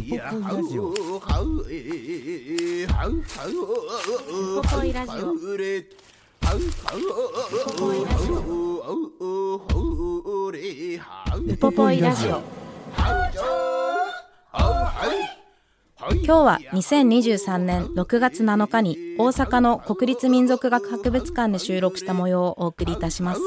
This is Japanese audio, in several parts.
ウポポイラジオ。ウポポイラジオ。ウポポイラジオ。今日は2023年6月7日に大阪の国立民族学博物館で収録した模様をお送りいたします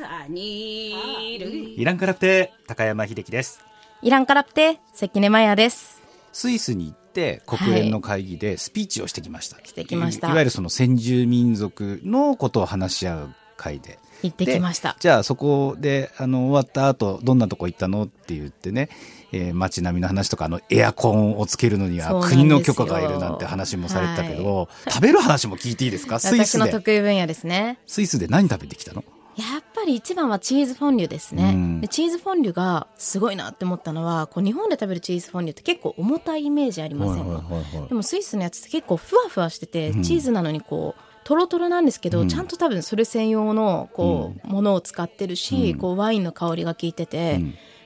イランカラプテ高山秀樹です。イランカラプテ関根マヤです。スイスに行って国連の会議でスピーチをしてきました、してきました。いわゆるその先住民族のことを話し合う会で。行ってきました。じゃあそこであの終わった後どんなとこ行ったのって言ってね、えー街並みの話とかあのエアコンをつけるのには国の許可がいるなんて話もされてたけど、食べる話も聞いていいですか？スイ私の得意分野ですね。スイスで何食べてきたの？やっぱり一番はチーズフォンデュですね、うん。でチーズフォンデュがすごいなって思ったのはこう日本で食べるチーズフォンデュって結構重たいイメージありませんか、でもスイスのやつって結構ふわふわしてて、チーズなのにこうトロトロなんですけど、ちゃんと多分それ専用のこう、ものを使ってるし、こうワインの香りが効いてて、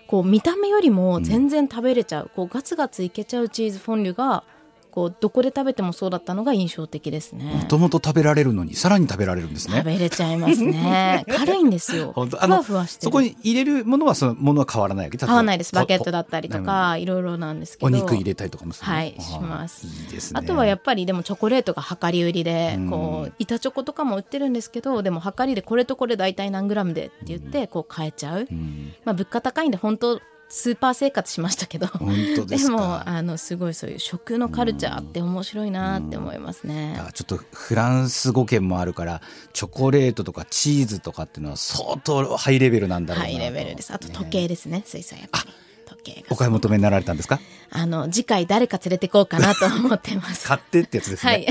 こう見た目よりも全然食べれちゃう、こうガツガツいけちゃうチーズフォンデュがこうどこで食べてもそうだったのが印象的ですねも。ともと食べられるのにさらに食べられるんです食ねべれちゃいますね。軽いんですよ。ふわふわしてる。そこに入れるものはそのものは変わらないわけ買わないです。バケットだっったりとか、いろいろなんですけど。お肉入れたりとかもするの？はいしますいいですねあとはやっぱりでもチョコレートが量り売りで、うんこう板チョコとかも売ってるんですけどでも量りでこれとこれ大体何グラムでって言ってこう買えちゃう、うんまあ物価高いんで本当スーパー生活しましたけど。本当ですか？もあのすごいそういう食のカルチャーって面白いなって思いますね、だからちょっとフランス語圏もあるからチョコレートとかチーズとかっていうのは相当ハイレベルなんだろうなハイレベルです。あと時計ですねスイスはやっぱり時計がお買い求めになられたんですか？あの次回誰か連れてこうかなと思ってます。買ってってやつですね、はい。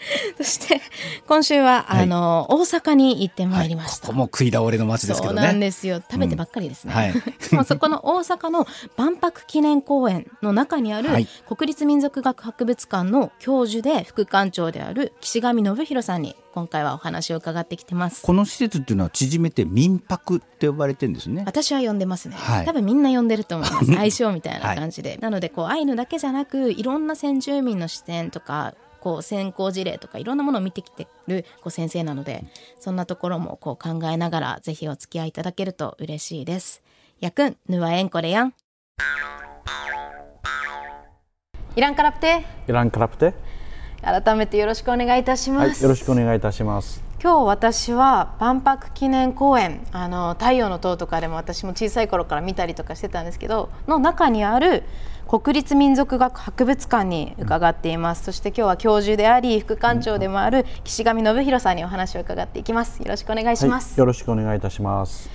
そして、今週は、はい。あの、大阪に行ってまはいいりました。ここも食い倒れの街ですけどね。そうなんですよ。食べてばっかりですね。うん。はい。もうそこの大阪の万博記念公園の中にある、はい。国立民族学博物館の教授で副館長である岸上信弘さんに今回はお話を伺ってきてます。この施設っていうのは縮めて民泊って呼ばれてるんですね。私は呼んでますね、はい。多分みんな呼んでると思います。相性みたいな感じで、なのでこうアイヌだけじゃなくいろんな先住民の視点とかこう先行事例とかいろんなものを見てきてるこう先生なのでそんなところもこう考えながらぜひお付き合いいただけると嬉しいです。やくんぬわえんこれやん。イランカラプテイランカラプテ、改めてよろしくお願いいたします、はい、よろしくお願いいたします。今日私は万博記念公園あの太陽の塔とかでも私も小さい頃から見たりとかしてたんですけどの中にある国立民族学博物館に伺っています、そして今日は教授であり副館長でもある岸上信弘さんにお話を伺っていきます。よろしくお願いします、はい、よろしくお願いいたします。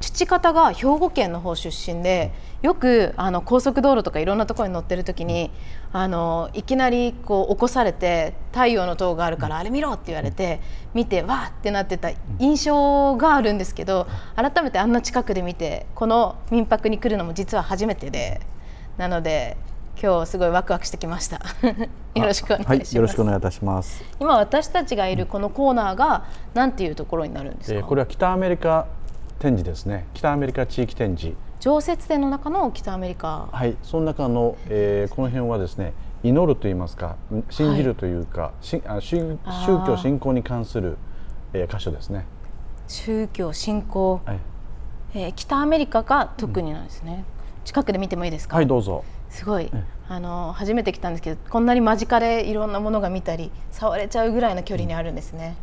父方が兵庫県の方出身でよくあの高速道路とかいろんなところに乗ってる時にあのいきなりこう起こされて太陽の塔があるからあれ見ろって言われて見てわーってなってた印象があるんですけど改めてあんな近くで見てこの民泊に来るのも実は初めてでなので今日すごいワクワクしてきました。よろしくお願いします、はい、よろしくお願いいたします。今私たちがいるこのコーナーが何ていうところになるんですか、えーこれは北アメリカ展示ですね。北アメリカ地域展示。常設展の中の北アメリカ。はい、その中の、えーこの辺はですね、祈ると言いますか、信じるというか、しあ宗教信仰に関する、えー箇所ですね。宗教信仰、はい、えー北アメリカが特になんですね、近くで見てもいいですか、はい、どうぞ。すごい。あの初めて来たんですけどこんなに間近でいろんなものが見たり触れちゃうぐらいの距離にあるんですね、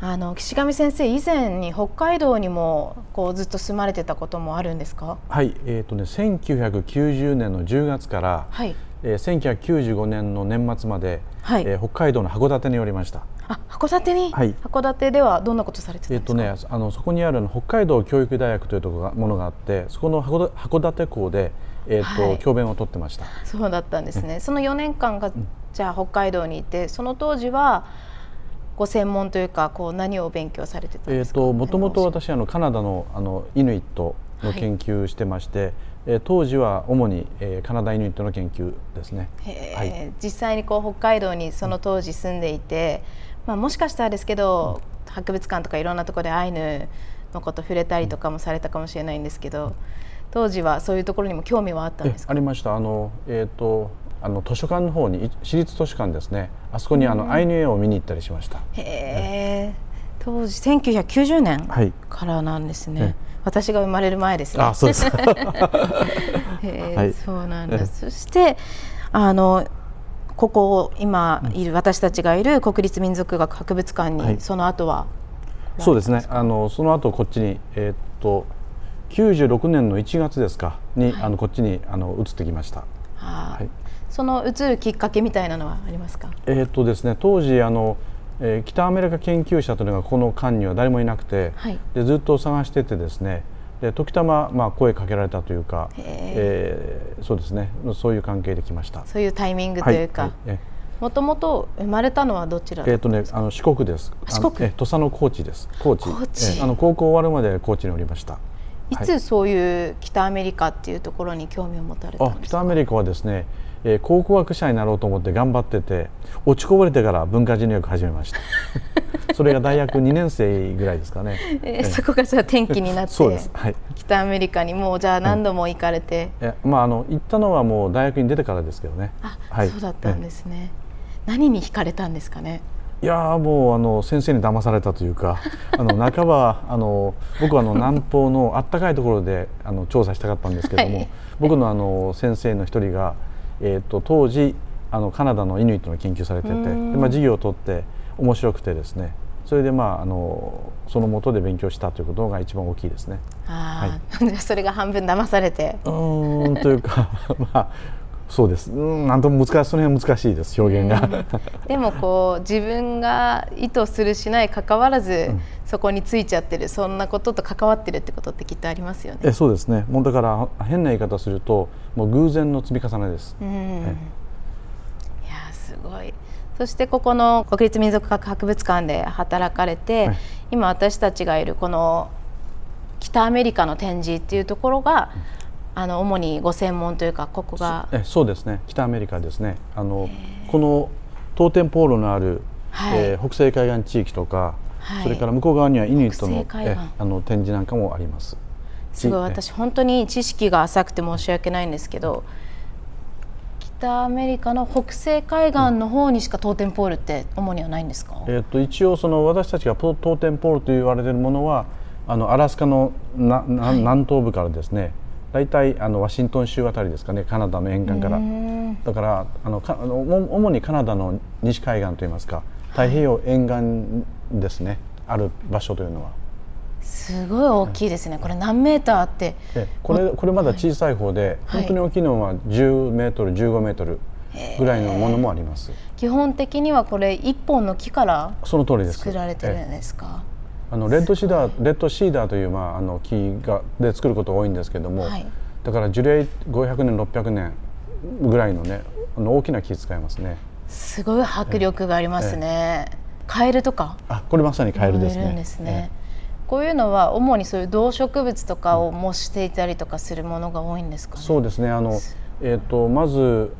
あの岸上先生以前に北海道にもこうずっと住まれてたこともあるんですか？はい、えっ、とね、1990年の10月から、はい。えー1995年の年末まで、はい。えー北海道の函館におりました。あ函館に、はい。函館ではどんなことされてたんですか、えっとね、あのそこにある北海道教育大学というところがものがあってそこの函館校で、えっとはい。教鞭を取ってました。そうだったんですね。その4年間がじゃあ北海道にいてその当時はご専門というかこう何を勉強されてたんですか？ともともと何を私あのカナダのあのイヌイットの研究してまして、えー当時は主に、えーカナダイヌイットの研究ですね。はい。実際にこう北海道にその当時住んでいて、まあ、もしかしたらですけど、博物館とかいろんなところでアイヌのこと触れたりとかもされたかもしれないんですけど当時はそういうところにも興味はあったんえですか？ありました。あの、えー、とあの図書館の方にい私立図書館ですね。あそこにあの、アイヌ絵を見に行ったりしました。へえ当時1990年はい。からなんですね、え私が生まれる前ですね。あそうです へえはい。そうなんだそしてあのここ今いる、私たちがいる国立民族学博物館に、はい。その後は？そうですね。あのその後こっちに、えーっと96年の1月ですかに、あのこっちにあの移ってきました。あーはい。その移るきっかけみたいなのはありますか？えーっとですね当時あの、えー北アメリカ研究者というのがこの間には誰もいなくて、はい。でずっと探しててですねで時たま、まあ、声かけられたというか、えーそうですねそういう関係で来ました。そういうタイミングというか、もともと生まれたのはどちらえーとね、あの四国です。四国え土佐の高知です。高知。高知えーあの高校終わるまで高知におりました。いつそういう北アメリカっていうところに興味を持たれたあんですか？北アメリカはですね、えー考古学者になろうと思って頑張ってて落ちこぼれてから文化人類学始めました。それが大学2年生ぐらいですかね。えーそこがじゃあ転機になってそうです。はい。北アメリカにもうじゃあ何度も行かれて、えまああの行ったのはもう大学に出てからですけどね。あ、はいそうだったんですね何に惹かれたんですかね？いやーもうあの先生に騙されたというか あの半ばあの僕はあの 南方のあったかいところであの調査したかったんですけども、はい僕のあの先生の一人が、えー、と当時あのカナダのイヌイットの研究されててまあ、授業を取って面白くてですね。それでまああのその元で勉強したということが一番大きいですね。ああ、それが半分騙されて。うーんというか まあそうです。うんなんとも難しいその辺は難しいです表現が。でもこう自分が意図するしない関わらず、そこについちゃってるそんなことと関わってるってことってきっとありますよね。えそうですね。もうだから変な言い方するともう偶然の積み重ねです。うん、いえやすごい。そしてここの国立民族学博物館で働かれて、はい。今私たちがいるこの北アメリカの展示っていうところが、あの主にご専門というかここがえそうですね。北アメリカですね。あのこのトーテンポールのある、はい。えー北西海岸地域とか、はい。それから向こう側にはイヌイットのあの展示なんかもあります。すごいえ私本当に知識が浅くて申し訳ないんですけど北アメリカの北西海岸の方にしかトーテンポールって主にはないんですか、えー、と一応その私たちがトトーテンポールと言われているものはあのアラスカのなな、はい。南東部からですね大体あのワシントン州あたりですかねカナダの沿岸から。だからあのかあのお主にカナダの西海岸といいますか太平洋沿岸ですね、ある場所というのは。すごい大きいですね。これ何メーターあって。えこれこれまだ小さい方で、はい。本当に大きいのは10メートル15メートルぐらいのものもあります。基本的にはこれ一本の木からその通りです。作られてるえんですか、あのレッドシダーレッドシーダーというまああの木がで作ることが多いんですけども、はい。だから樹齢500年600年ぐらいのねあの大きな木使いますね。すごい迫力がありますね、カエルとか？あこれまさにカエルですね。すね、こういうのは主にそういう動植物とかを模していたりとかするものが多いんですかね、そうですね。あの、えー、とまず、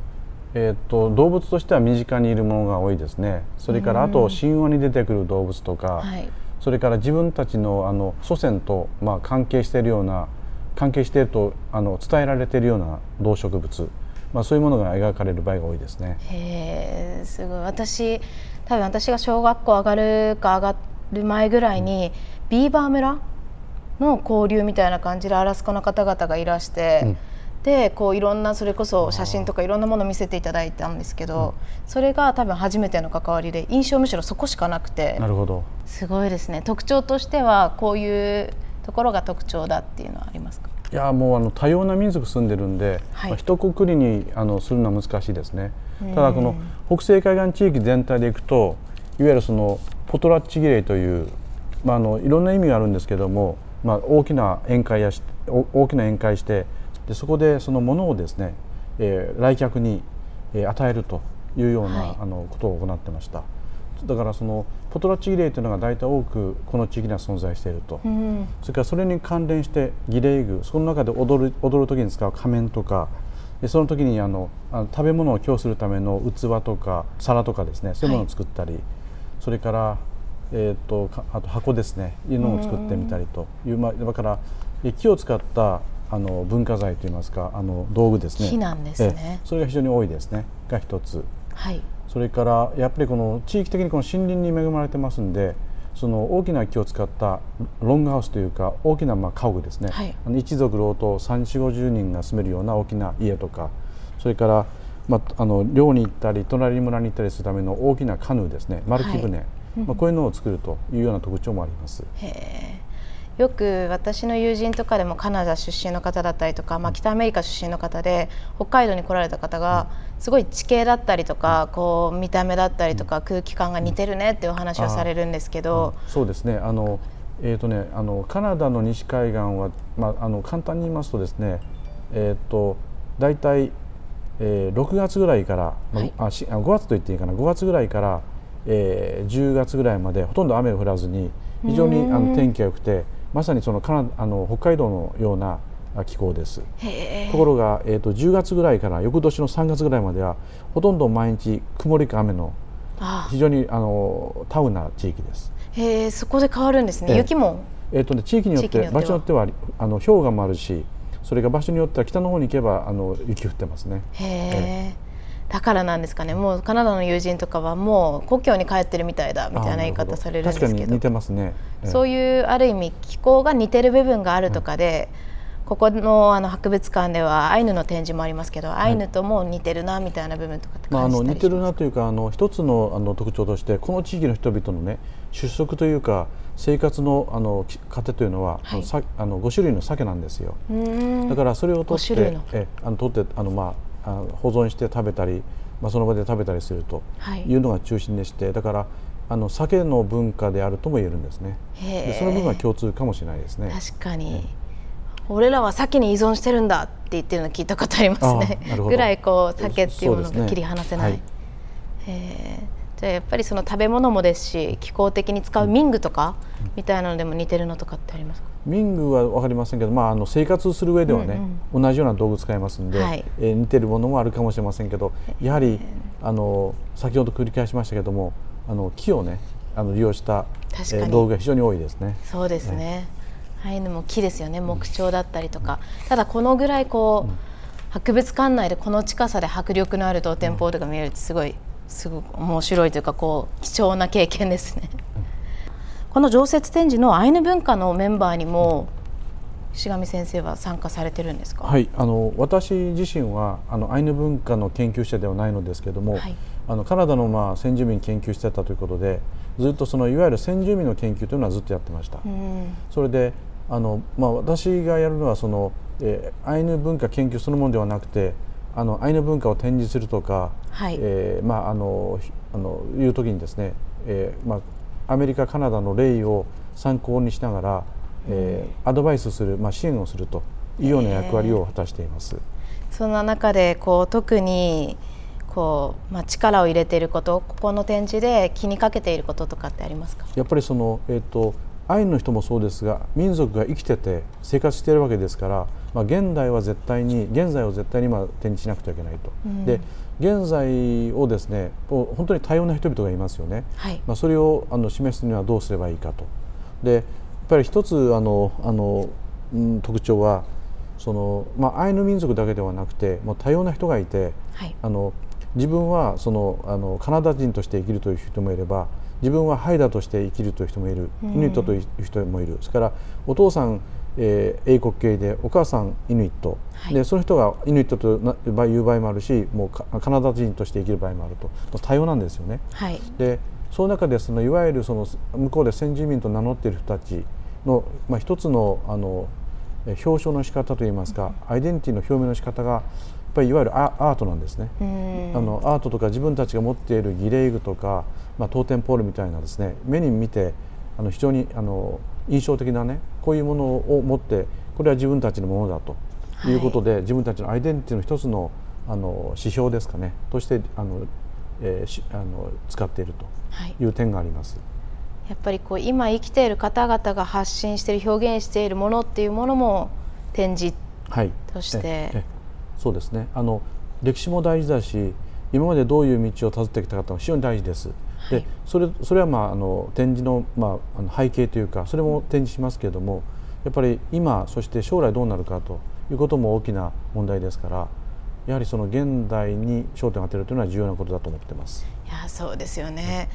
えー、と動物としては身近にいるものが多いですね。それからあと神話に出てくる動物とか、はいそれから自分たちのあの祖先と、まあ、関係しているような関係しているとあの伝えられているような動植物、まあ、そういうものが描かれる場合が多いですね。へえすごい。私多分私が小学校上がるか上がる前ぐらいに、ビーバー村の交流みたいな感じでアラスカの方々がいらして、うんでこういろんなそれこそ写真とかいろんなものを見せていただいたんですけど、それが多分初めての関わりで印象むしろそこしかなくて。なるほど。すごいですね。特徴としてはこういうところが特徴だっていうのはありますか？いやもうあの多様な民族住んでるんで、はい。まあ、一括りにあのするのは難しいですね。ただこの北西海岸地域全体でいくといわゆるそのポトラッチ儀礼という、まあ、あのいろんな意味があるんですけども、まあ、大きな宴会やし大きな宴会してでそこでそのものをですね、えー、来客に、えー、与えるというような、はい、あのことを行ってました。だからそのポトラッチ儀礼というのが大体多くこの地域には存在していると、うん、それからそれに関連して儀礼具その中で踊る踊る時に使う仮面とかでその時にあのあの食べ物を供するための器とか皿とかですねそういうものを作ったり、はい、それから、えーと、あと箱ですねいうのを作ってみたりという、まあ、だから木を使ったあの文化財といいますかあの道具ですね。木なんですね。それが非常に多いですね。が一つ。はい。それからやっぱりこの地域的にこの森林に恵まれてますんでその大きな木を使ったロングハウスというか大きなまあ家屋ですね、はい、あの一族老頭3 4 5 0人が住めるような大きな家とかそれから、まあ、あの漁に行ったり隣村に行ったりするための大きなカヌーですね。丸木舟、はい、まあ、こういうのを作るというような特徴もあります。へよく私の友人とかでもカナダ出身の方だったりとか、まあ、北アメリカ出身の方で北海道に来られた方がすごい地形だったりとかこう見た目だったりとか空気感が似てるねっていうお話をされるんですけど、うん、そうですねあの、えーとね、あのカナダの西海岸は、まあ、あの簡単に言いますとですね、えーと、大体、えー、6月ぐらいから、はい、あ5月と言っていいかな5月ぐらいから、えー、10月ぐらいまでほとんど雨を降らずに非常にあの天気が良くて。まさにそのカナあの北海道のような気候です。ところが、えーと、10月ぐらいから翌年の3月ぐらいまではほとんど毎日曇りか雨の非常にあのタウな地域です。へえそこで変わるんですね、雪も？えーとね、地域によって場所によってはあの氷河もあるしそれが場所によっては北の方に行けばあの雪降ってますね。へえだからなんですかね。もうカナダの友人とかはもう故郷に帰ってるみたいだみたいな言い方されるんですけど。確かに似てますね、そういうある意味気候が似てる部分があるとかで、うん、ここのあの博物館ではアイヌの展示もありますけど、はい、アイヌとも似てるなみたいな部分とかってまあ、あの似てるなというかあの一つのあの特徴としてこの地域の人々のね出食というか生活のあの糧というのは、はい、あの5種類の鮭なんですよ。だからそれを取ってえあの取ってあの、まあ、あ保存して食べたりまあ、その場で食べたりするとい。うのが中心でして、はい、だからあの酒の文化であるとも言えるんですね。でその部分は共通かもしれないですね。確かに、俺らは酒に依存してるんだって言ってるの聞いたことありますね。ぐらいこう酒っていうものが切り離せない、ねはい、じゃあやっぱりその食べ物もですし気候的に使うミングとかみたいなのでも似てるのとかってありますか？民具は分かりませんけど、まあ、あの生活する上ではね、うんうん、同じような道具使いますんで、はい、えー、似てるものもあるかもしれませんけどやはりあの先ほど繰り返しましたけどもあの木をねあの利用した、えー、道具が非常に多いですね。そうですね、ああいうのも木ですよね。木彫だったりとか、うん、ただこのぐらいこう、うん、博物館内でこの近さで迫力のある当店ポールが見えるってすごいすごく面白いというかこう貴重な経験ですね。この常設展示のアイヌ文化のメンバーにも石上先生は参加されてるんですか？はい、あの私自身はあのアイヌ文化の研究者ではないのですけれども、はい、あのカナダのまあ先住民研究してたということで、ずっとそのいわゆる先住民の研究というのはずっとやってました。それであのまあ私がやるのはその、えー、アイヌ文化研究そのものではなくて、あのアイヌ文化を展示するとか、はい、えー、まああのあのいう時にですね、えー、まあアメリカカナダの例を参考にしながら、えー、アドバイスする、まあ、支援をするというような役割を果たしています。そんな中でこう特にこう、まあ、力を入れていることここの展示で気にかけていることとかってありますか？やっぱりその、えーと、アイヌの人もそうですが民族が生きてて生活しているわけですから、まあ、現代は絶対に現在を絶対に今展示しなくてはいけないと。うん、で現在をですね本当に多様な人々がいますよね、はい、まあ、それをあの示すにはどうすればいいかと。でやっぱり一つあのあの、うん、特徴はその、まあ、アイヌ民族だけではなくてもう多様な人がいて、はい、あの自分はそのあのカナダ人として生きるという人もいれば自分はハイダとして生きるという人もいる、イヌイットという人もいる。それからお父さんえー、英国系でお母さんイヌイット、はい、でその人がイヌイットという場合もあるしもうカナダ人として生きる場合もあると。多様なんですよね。はい、でその中でそのいわゆるその向こうで先住民と名乗っている人たちの、まあ、一つのあの表彰の仕方といいますかアイデンティティの表明の仕方がぱりいわゆるアートなんですね、あのアートとか自分たちが持っている儀礼具とか、まあ、トーテンポールみたいなですね目に見てあの非常にあの印象的なねこういうものを持ってこれは自分たちのものだと。い。うことで、はい、自分たちのアイデンティティの一つのあの指標ですかね。としてあの、えー、あの使っていると。い。う点があります。はいやっぱりこう今生きている方々が発信している表現しているものっていうものも展示として、はい、そうですね。あの歴史も大事だし今までどういう道をたどってきたかと非常に大事です。はい、でそれそれは、まあ、あの展示の,、まあ、あの背景というかそれも展示しますけれどもやっぱり今そして将来どうなるかということも大きな問題ですからやはりその現代に焦点を当てるというのは重要なことだと思ってます。いやそうですよね、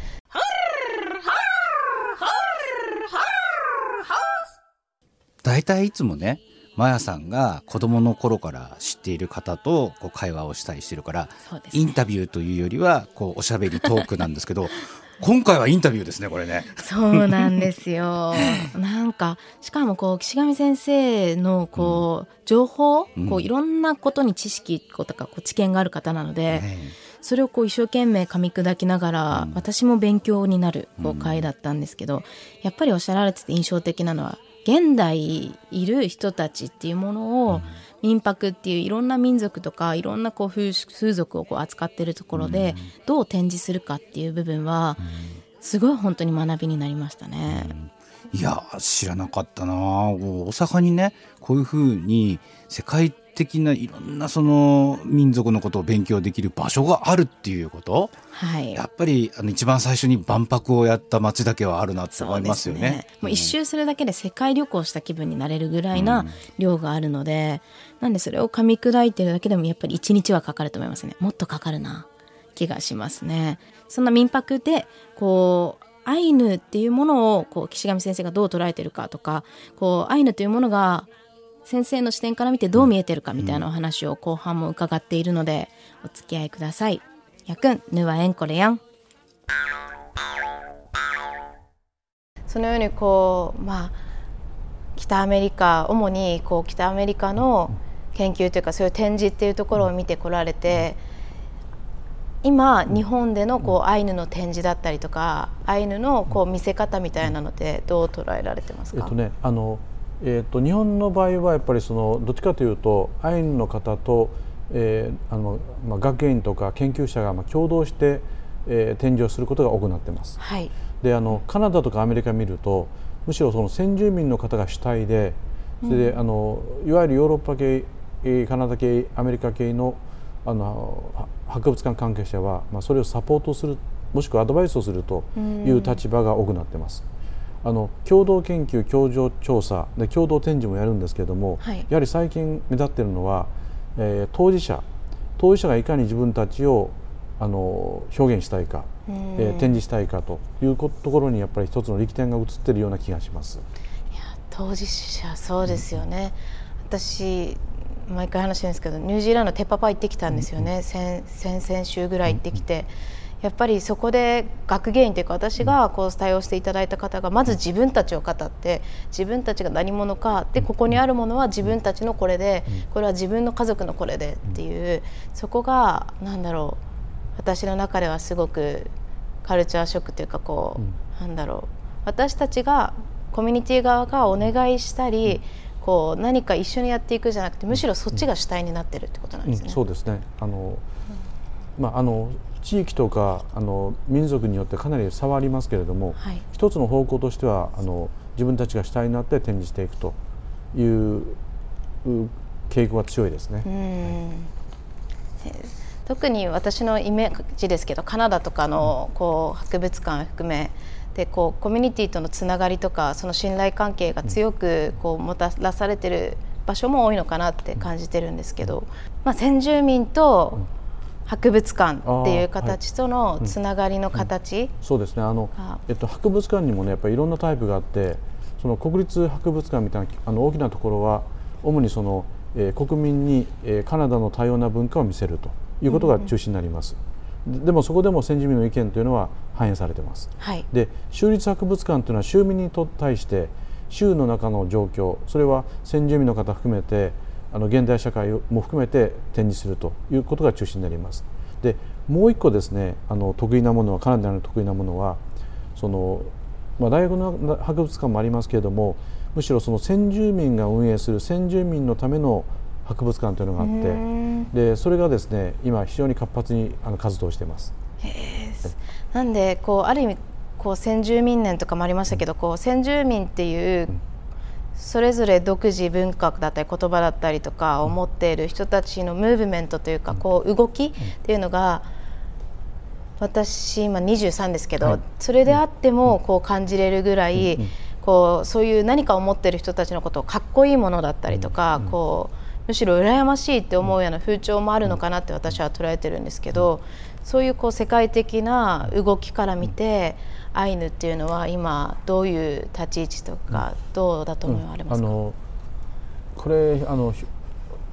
大体いつもねマヤさんが子供の頃から知っている方とこう会話をしたりしてるから、ね、インタビューというよりはこうおしゃべりトークなんですけど 今回はインタビューですねこれね。そうなんですよ。なんかしかもこう岸上先生のこう、情報、こういろんなことに知識とかこう知見がある方なので、それをこう一生懸命噛み砕きながら、私も勉強になるこう回だったんですけど、やっぱりおっしゃられてて印象的なのは現代いる人たちっていうものを、民泊っていういろんな民族とかいろんなこう風風俗をこう扱ってるところでどう展示するかっていう部分はすごい本当に学びになりましたね。いや知らなかったな大阪にねこういうふうに世界的ないろんなその民族のことを勉強できる場所があるっていうこと、はい、やっぱりあの一番最初に万博をやった街だけはあるなって思いますよね。ねもう一周するだけで世界旅行した気分になれるぐらいな量があるので、うん、なんでそれを噛み砕いてるだけでもやっぱり一日はかかると思いますね。もっとかかるな気がしますね。そんな民泊でこうアイヌっていうものをこう岸上先生がどう捉えてるかとかこうアイヌというものが先生の視点から見てどう見えてるかみたいなお話を後半も伺っているのでお付き合いください。やくん、ぬはえんこれやん。そのようにこうまあ北アメリカ主にこう北アメリカの研究というかそういう展示っていうところを見てこられて今日本でのこうアイヌの展示だったりとかアイヌのこう見せ方みたいなのでどう捉えられてますか、えっとね、あのえーと、日本の場合はやっぱりそのどっちかというとアイヌの方と、えーあのまあ、学芸員とか研究者がまあ共同して、えー、展示をすることが多くなってます。はい、であのカナダとかアメリカ見るとむしろその先住民の方が主体でそれで、うん、あのいわゆるヨーロッパ系カナダ系アメリカ系のあの博物館関係者は、まあ、それをサポートするもしくはアドバイスをするという立場が多くなってます。あの共同研究共同調査で共同展示もやるんですけれども、はい、やはり最近目立っているのは、えー、当事者。当事者がいかに自分たちをあの表現したいか、えー、展示したいかというところにやっぱり一つの力点が映っているような気がします。いや当事者そうですよね、うん、私毎回話してるんですけどニュージーランドテッパパ行ってきたんですよね、うん、先々週ぐらい行ってきて。うんやっぱりそこで学芸員というか私がこう対応していただいた方がまず自分たちを語って自分たちが何者かでここにあるものは自分たちのこれでこれは自分の家族のこれでっていうそこが何だろう私の中ではすごくカルチャーショックというかこうなんだろう私たちがコミュニティ側がお願いしたりこう何か一緒にやっていくじゃなくてむしろそっちが主体になってるってことなんですね。うん、そうですね。あの、まああの地域とかあの民族によってかなり差はありますけれども、はい、一つの方向としてはあの自分たちが主体になって展示していくという傾向が強いですね。特に私のイメージですけどカナダとかのこう博物館含めでこうコミュニティとのつながりとかその信頼関係が強くこうもたらされてる場所も多いのかなって感じてるんですけど、まあ、先住民と博物館っていう形とのつながりの形、はいうん。うん、そうですね。あの、えっと、博物館にもねやっぱりいろんなタイプがあってその国立博物館みたいなあの大きなところは主にその、えー、国民に、えー、カナダの多様な文化を見せるということが中心になります。うんうん、でもそこでも先住民の意見というのは反映されてます。はい、で州立博物館というのは州民に対して州の中の状況それは先住民の方含めてあの現代社会も含めて展示するということが中心になります。でもう一個ですねあの得意なものはカナダの得意なものはその、まあ、大学の博物館もありますけれどもむしろその先住民が運営する先住民のための博物館というのがあってでそれがですね今非常に活発にあの活動しています。なんでこうある意味こう先住民年とかもありましたけど、こう先住民っていうそれぞれ独自文化だったり言葉だったりとかを持っている人たちのムーブメントというかこう動きっていうのが私今23ですけど、それであってもこう感じれるぐらい、こうそういう何かを持っている人たちのことをかっこいいものだったりとか、こうむしろ羨ましいって思うような風潮もあるのかなって私は捉えてるんですけど、そういうこう世界的な動きから見てアイヌっていうのは今どういう立ち位置とかどうだと思われますか、うん、あのこれあの、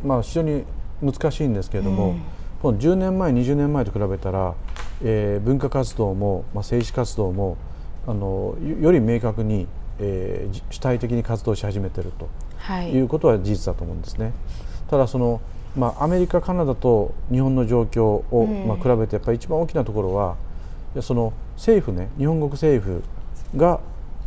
まあ、非常に難しいんですけれども、うん、10年前20年前と比べたら、えー、文化活動も、まあ、政治活動もあのより明確に、えー、主体的に活動し始めていると、はい、いうことは事実だと思うんですね。ただそのまあ、アメリカ、カナダと日本の状況を、まあ、比べてやっぱり一番大きなところはその政府ね日本国政府が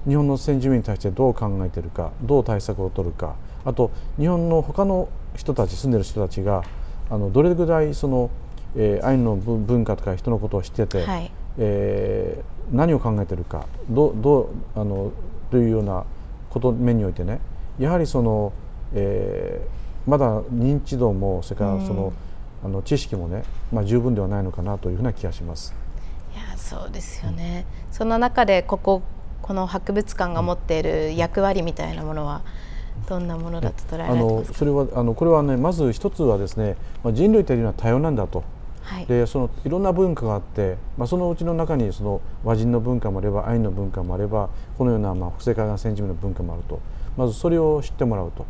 日本の先住民に対してどう考えているかどう対策を取るかあと日本の他の人たち住んでる人たちがあのどれぐらいその、えー、アイヌの文化とか人のことを知ってて、はい、えー、何を考えているかどどうあのというようなこと面においてねやはりその、えー、まだ認知度もそれからその、あの知識もね、まあ、十分ではないのかなというふうな気がします。いやそうですよね、うん、その中でこここの博物館が持っている役割みたいなものはどんなものだと捉えられてますか？それはあのこれはねまず一つはですね、まあ、人類というのは多様なんだと。はい、でそのいろんな文化があって、まあ、そのうちの中にその和人の文化もあればアイヌの文化もあればこのようなまあ北西海岸先住民の文化もあると。まずそれを知ってもらうと。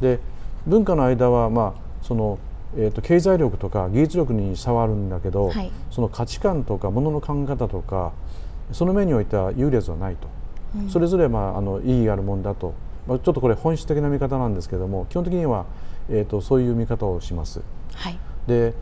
で文化の間は、まあそのえーと、経済力とか技術力に差はあるんだけど、はい、その価値観とかものの考え方とかその面においては優劣はないと、うん、それぞれ、まあ、あの意義があるもんだと、まあ、ちょっとこれ本質的な見方なんですけども基本的には、えーと、そういう見方をします。はい、で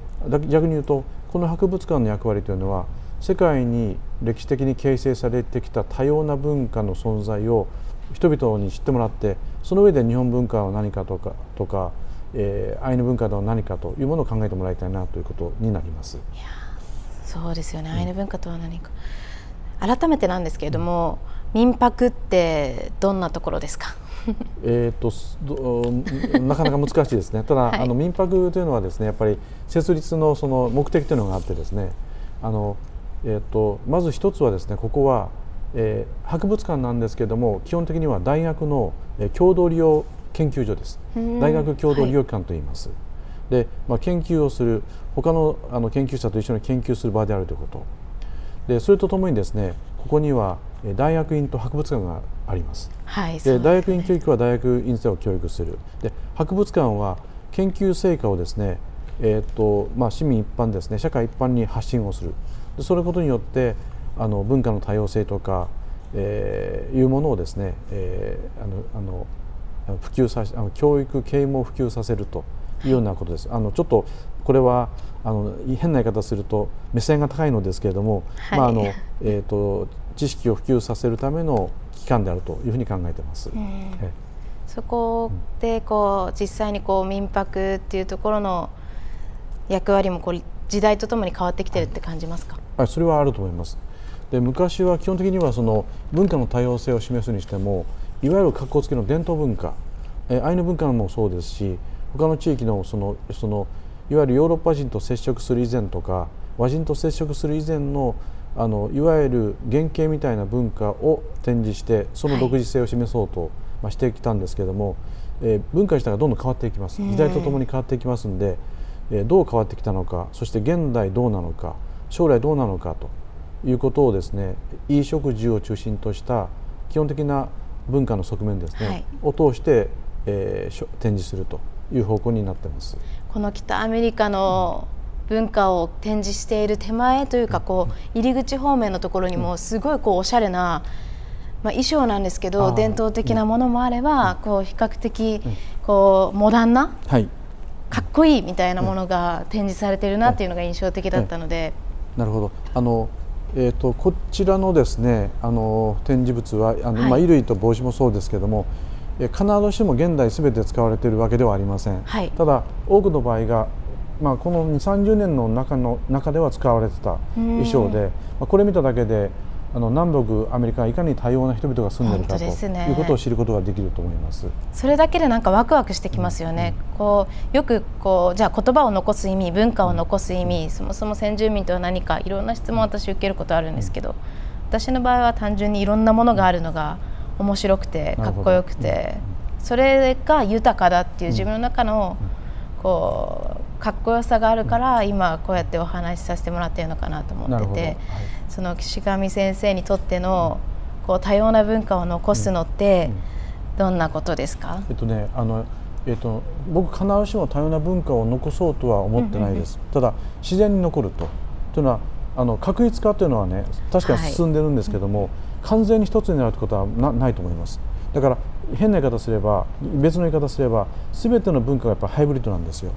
逆に言うとこの博物館の役割というのは世界に歴史的に形成されてきた多様な文化の存在を人々に知ってもらってその上で日本文化は何かとかとか、えー、アイヌ文化とは何かというものを考えてもらいたいなということになります。そうですよね、アイヌ文化とは何か。改めてなんですけれども、うん、民泊ってどんなところですか？えとなかなか難しいですね、ただ、はい、あの民泊というのはですねやっぱり設立のその目的というのがあってですねあの、えーとまず一つはですねここはえー、博物館なんですけれども基本的には大学の、えー、共同利用研究所です。大学共同利用機関と言います、はい、で、まあ、研究をする他のあの研究者と一緒に研究する場であるということ。でそれとともにですねここには大学院と博物館があります、はい、で、ね、大学院教育は大学院生を教育する。で博物館は研究成果をですねえーとまあ、市民一般ですね社会一般に発信をする。でそれことによってあの文化の多様性とか、えー、いうものをですね、えー、あのあの普及さあの教育啓蒙を普及させるというようなことです。あのちょっとこれはあの変な言い方すると目線が高いのですけれども、はい、まああのえっ、ー、と知識を普及させるための機関であるというふうに考えてます。そこでこう実際にこう民泊っていうところの役割もこう時代とともに変わってきてるって感じますか？はい、それはあると思います。で昔は基本的にはその文化の多様性を示すにしてもいわゆる格好付きの伝統文化、えアイヌ文化もそうですし他の地域のそのそのいわゆるヨーロッパ人と接触する以前とか和人と接触する以前のあのいわゆる原型みたいな文化を展示してその独自性を示そうと、はい、まあ、してきたんですけれども、えー、文化自体がどんどん変わっていきます。時代とともに変わっていきますんで、えー、どう変わってきたのかそして現代どうなのか将来どうなのかということをですね衣食住を中心とした基本的な文化の側面ですね、はい、を通して、えー、展示するという方向になってます。この北アメリカの文化を展示している手前というかこう入り口方面のところにもすごいこうおしゃれな、まあ、衣装なんですけど伝統的なものもあればこう比較的こうモダンな、はい。かっこいいみたいなものが展示されてるなっていうのが印象的だったので。なるほど。あのえーと、こちらのですねあの展示物はあの、はい、まあ、衣類と帽子もそうですけれども必ずしも現代すべて使われているわけではありません、はい、ただ多くの場合が、まあ、この2 3 0年の中の中では使われてた衣装で、まあ、これ見ただけであの南北アメリカがいかに多様な人々が住んでるかと、ね、いうことを知ることができると思います。それだけでなんかワクワクしてきますよね、うん、こうよくこうじゃあ言葉を残す意味文化を残す意味、うん、そもそも先住民とは何かいろんな質問を私受けることあるんですけど、私の場合は単純にいろんなものがあるのが面白くてかっこよくて、それが豊かだっていう自分の中のこうかっこよさがあるから今こうやってお話しさせてもらってるのかなと思ってて、はい、その岸上先生にとってのこう多様な文化を残すのってどんなことですか、えっとねあのえっと、僕必ずしも多様な文化を残そうとは思ってないです、ただ自然に残ると。というのはあの確率化というのはね確かに進んでるんですけども、はい、完全に一つになることはなないと思います。だから変な言い方すれば別の言い方すれば全ての文化がやっぱハイブリッドなんですよ、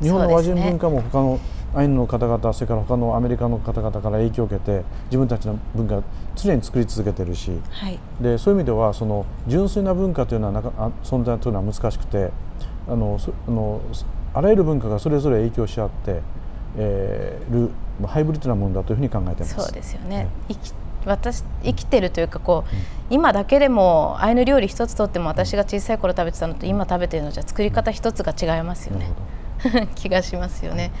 うん、日本の和人文化も他のアイヌの方々それから他のアメリカの方々から影響を受けて自分たちの文化常に作り続けてるし、はい、でそういう意味ではその純粋な文化というのはなか存在というのは難しくてあのあのあらゆる文化がそれぞれ影響し合って、えー、るハイブリッドなものだというふうに考えてます。そうですよね、私生きてるというかこう、うん、今だけでもアイヌ料理一つとっても私が小さい頃食べてたのと今食べてるのじゃ作り方一つが違いますよね 気がしますよね。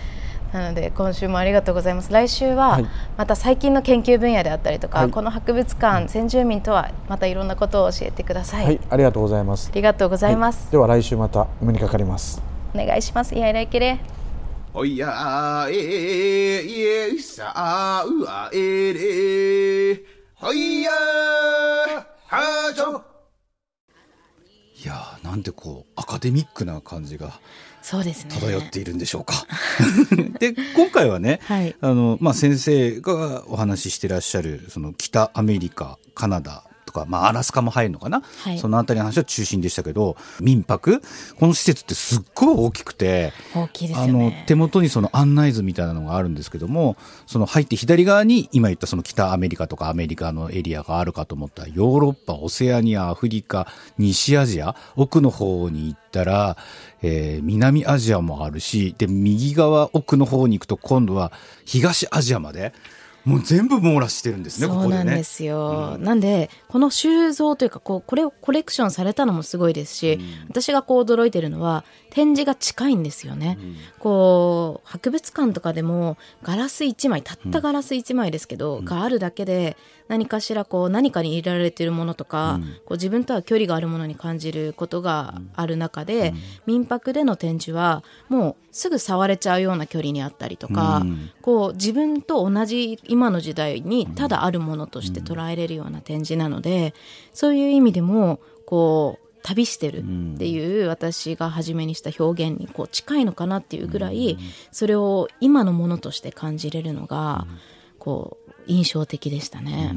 なので今週もありがとうございます。来週はまた最近の研究分野であったりとか、はい、この博物館先住民とはまたいろんなことを教えてください。はい、ありがとうございます。ありがとうございます。はい、では来週またお目にかかります。お願いします。いやいらいけれ。おやえいえさあうあえれほいやはちょ。いやなんてこうアカデミックな感じがそうですね。漂っているんでしょうか。で今回はね、はい、あのまあ、先生がお話ししてらっしゃるその北アメリカカナダか、まあ、アラスカも入るのかな、はい、そのあたりの話は中心でしたけど民泊？この施設ってすっごい大きくて大きいですよ、ね、あの手元にその案内図みたいなのがあるんですけどもその入って左側に今言ったその北アメリカとかアメリカのエリアがあるかと思ったらヨーロッパオセアニアアフリカ西アジア奥の方に行ったら、えー、南アジアもあるしで右側奥の方に行くと今度は東アジアまで。もう全部網羅してるんですね、そうなんですよ。うん、なんで、この収蔵というか、こう、これをコレクションされたのもすごいですし、うん、私がこう驚いてるのは、展示が近いんですよね。うん、こう、博物館とかでも、ガラス1枚、たったガラス1枚ですけど、があるだけで、何かしらこう何かに入れられているものとか、こう自分とは距離があるものに感じることがある中で、民泊での展示はもうすぐ触れちゃうような距離にあったりとか、こう自分と同じ今の時代にただあるものとして捉えれるような展示なので、そういう意味でもこう旅してるっていう私が初めにした表現にこう近いのかなっていうぐらいそれを今のものとして感じれるのがこう印象的でしたね。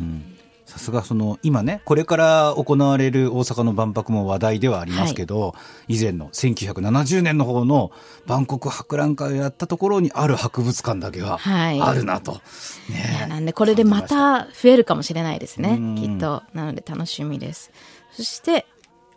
さすがその今ねこれから行われる大阪の万博も話題ではありますけど、はい、以前の1970年の方の万国博覧会をやったところにある博物館だけはあるなと、はい、ね、なんでこれでまた増えるかもしれないですねきっと。なので楽しみです。そして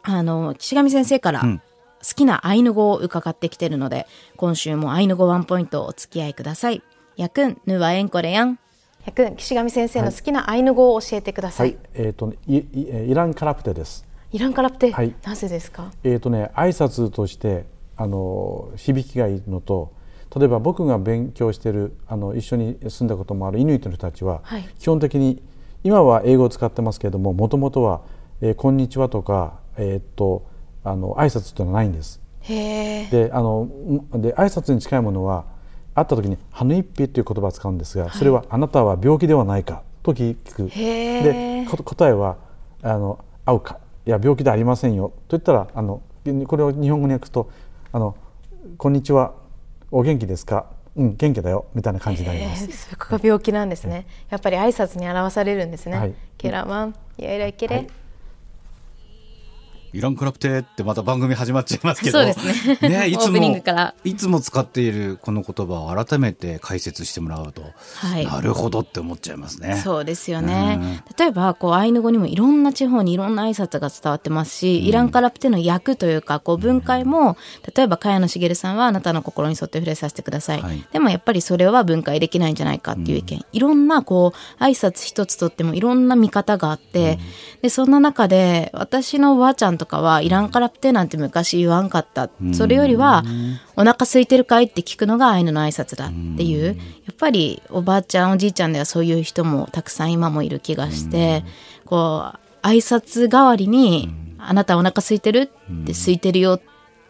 あの岸上先生から、好きなアイヌ語を伺ってきてるので今週もアイヌ語ワンポイントお付き合いください。やくんぬわえんこれやん百岸上先生の好きなアイヌ語を教えてください。はい、えっ、ー、とイイランカラプテです。イランカラプテ、はい、なぜですか？えっ、ー、とね挨拶としてあの響きがいいのと。例えば僕が勉強しているあの一緒に住んだこともあるイヌイトの人たちは、はい、基本的に今は英語を使ってますけれどももともとは、えー「こんにちは」とか、えー、っとあの挨拶というのはないんです。であので挨拶に近いものは会った時に「ハヌイッピ」という言葉を使うんですが、それは「あなたは病気ではないか」と聞くで答えはあの「会うか」いや病気ではありませんよと言ったらあのこれを日本語に訳すと「あのこんにちはお元気ですか?」うん元気だよみたいな感じになります。そこが病気なんですね。やっぱり挨拶に表されるんですね。はい、ケラマン、やいらいけれ。はいイランクラプテってまた番組始まっちゃいますけど。そうですね。ね、いつも、いつも使っているこの言葉を改めて解説してもらうと、はい、なるほどって思っちゃいますね。そうですよね。うん、例えば、こう、アイヌ語にもいろんな地方にいろんな挨拶が伝わってますし、うん、イランカラプテの役というか、こう、分解も、例えば、茅野茂さんはあなたの心に沿って触れさせてください。はい、でもやっぱりそれは分解できないんじゃないかっていう意見。うん、いろんな、こう、挨拶一つとってもいろんな見方があって、で、そんな中で、私のおばあちゃんとかは、イランカラプテなんて昔言わんかった。それよりは、お腹空いてるかいって聞くのがアイヌの挨拶だっていう。やっぱりおばあちゃん、おじいちゃんではそういう人もたくさん今もいる気がして、こう、挨拶代わりに、あなたお腹空いてるって空いてるよ、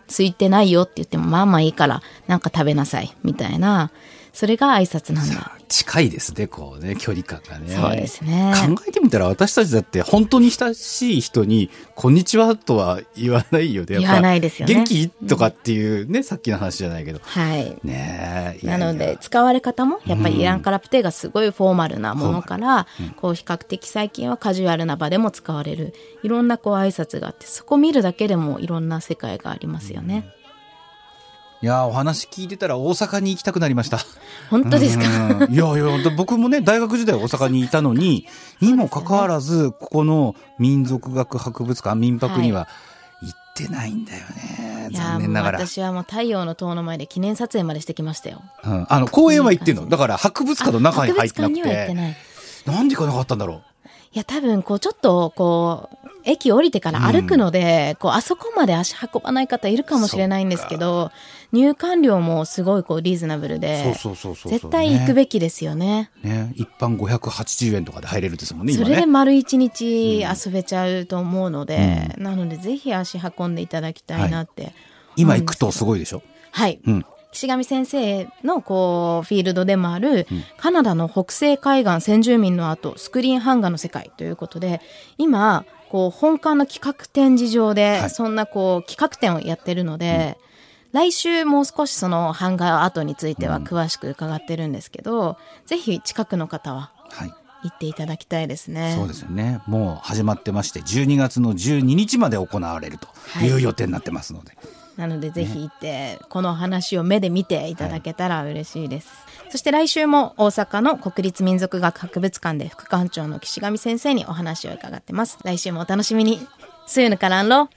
空いてないよって言っても、まあまあいいから、なんか食べなさい、みたいな。それが挨拶なんだ。近いですね、こうね、距離感がね。そうですね。考えてみたら私たちだって本当に親しい人に、こんにちはとは言わないよね。言わないですよね。元気？とかっていうね、うん、さっきの話じゃないけど。はい。ねなので、使われ方も、やっぱりイランカラプテがすごいフォーマルなものから、うん、こう比較的最近はカジュアルな場でも使われる、いろんなこう挨拶があって、そこ見るだけでもいろんな世界がありますよね。うんいやお話聞いてたら大阪に行きたくなりました。本当ですか？いやいや、僕もね、大学時代大阪にいたのに、にもかかわらず、ここの民族学博物館、民泊には行ってないんだよね。はい、残念ながら。私はもう太陽の塔の前で記念撮影までしてきましたよ。うん。あの、公園は行ってんの？だから博物館の中に入ってなくて。なんで行かなかったんだろう？いや、多分、こう、ちょっと、こう、駅降りてから歩くので、うん、こう、あそこまで足運ばない方いるかもしれないんですけど、入館料もすごいこうリーズナブルで、絶対行くべきですよね。ね。一般580円とかで入れるですもんね、それで丸一日遊べちゃうと思うので、うん、なのでぜひ足運んでいただきたいなって、はい、今行くとすごいでしょ？はい。うん。岸上先生のこうフィールドでもある、カナダの北西海岸先住民の後スクリーン版画の世界ということで今こう本館の企画展示場で、そんなこう企画展をやってるので、来週もう少しその版画アートについては詳しく伺ってるんですけど、うん、ぜひ近くの方は行っていただきたいですね、はい、そうですよね。もう始まってまして12月の12日まで行われるという予定になってますので、はいなのでぜひ行って、この話を目で見ていただけたら嬉しいです、はい、そして来週も大阪の国立民族学博物館で副館長の岸上先生にお話を伺ってます。来週もお楽しみに。スーヌカランロ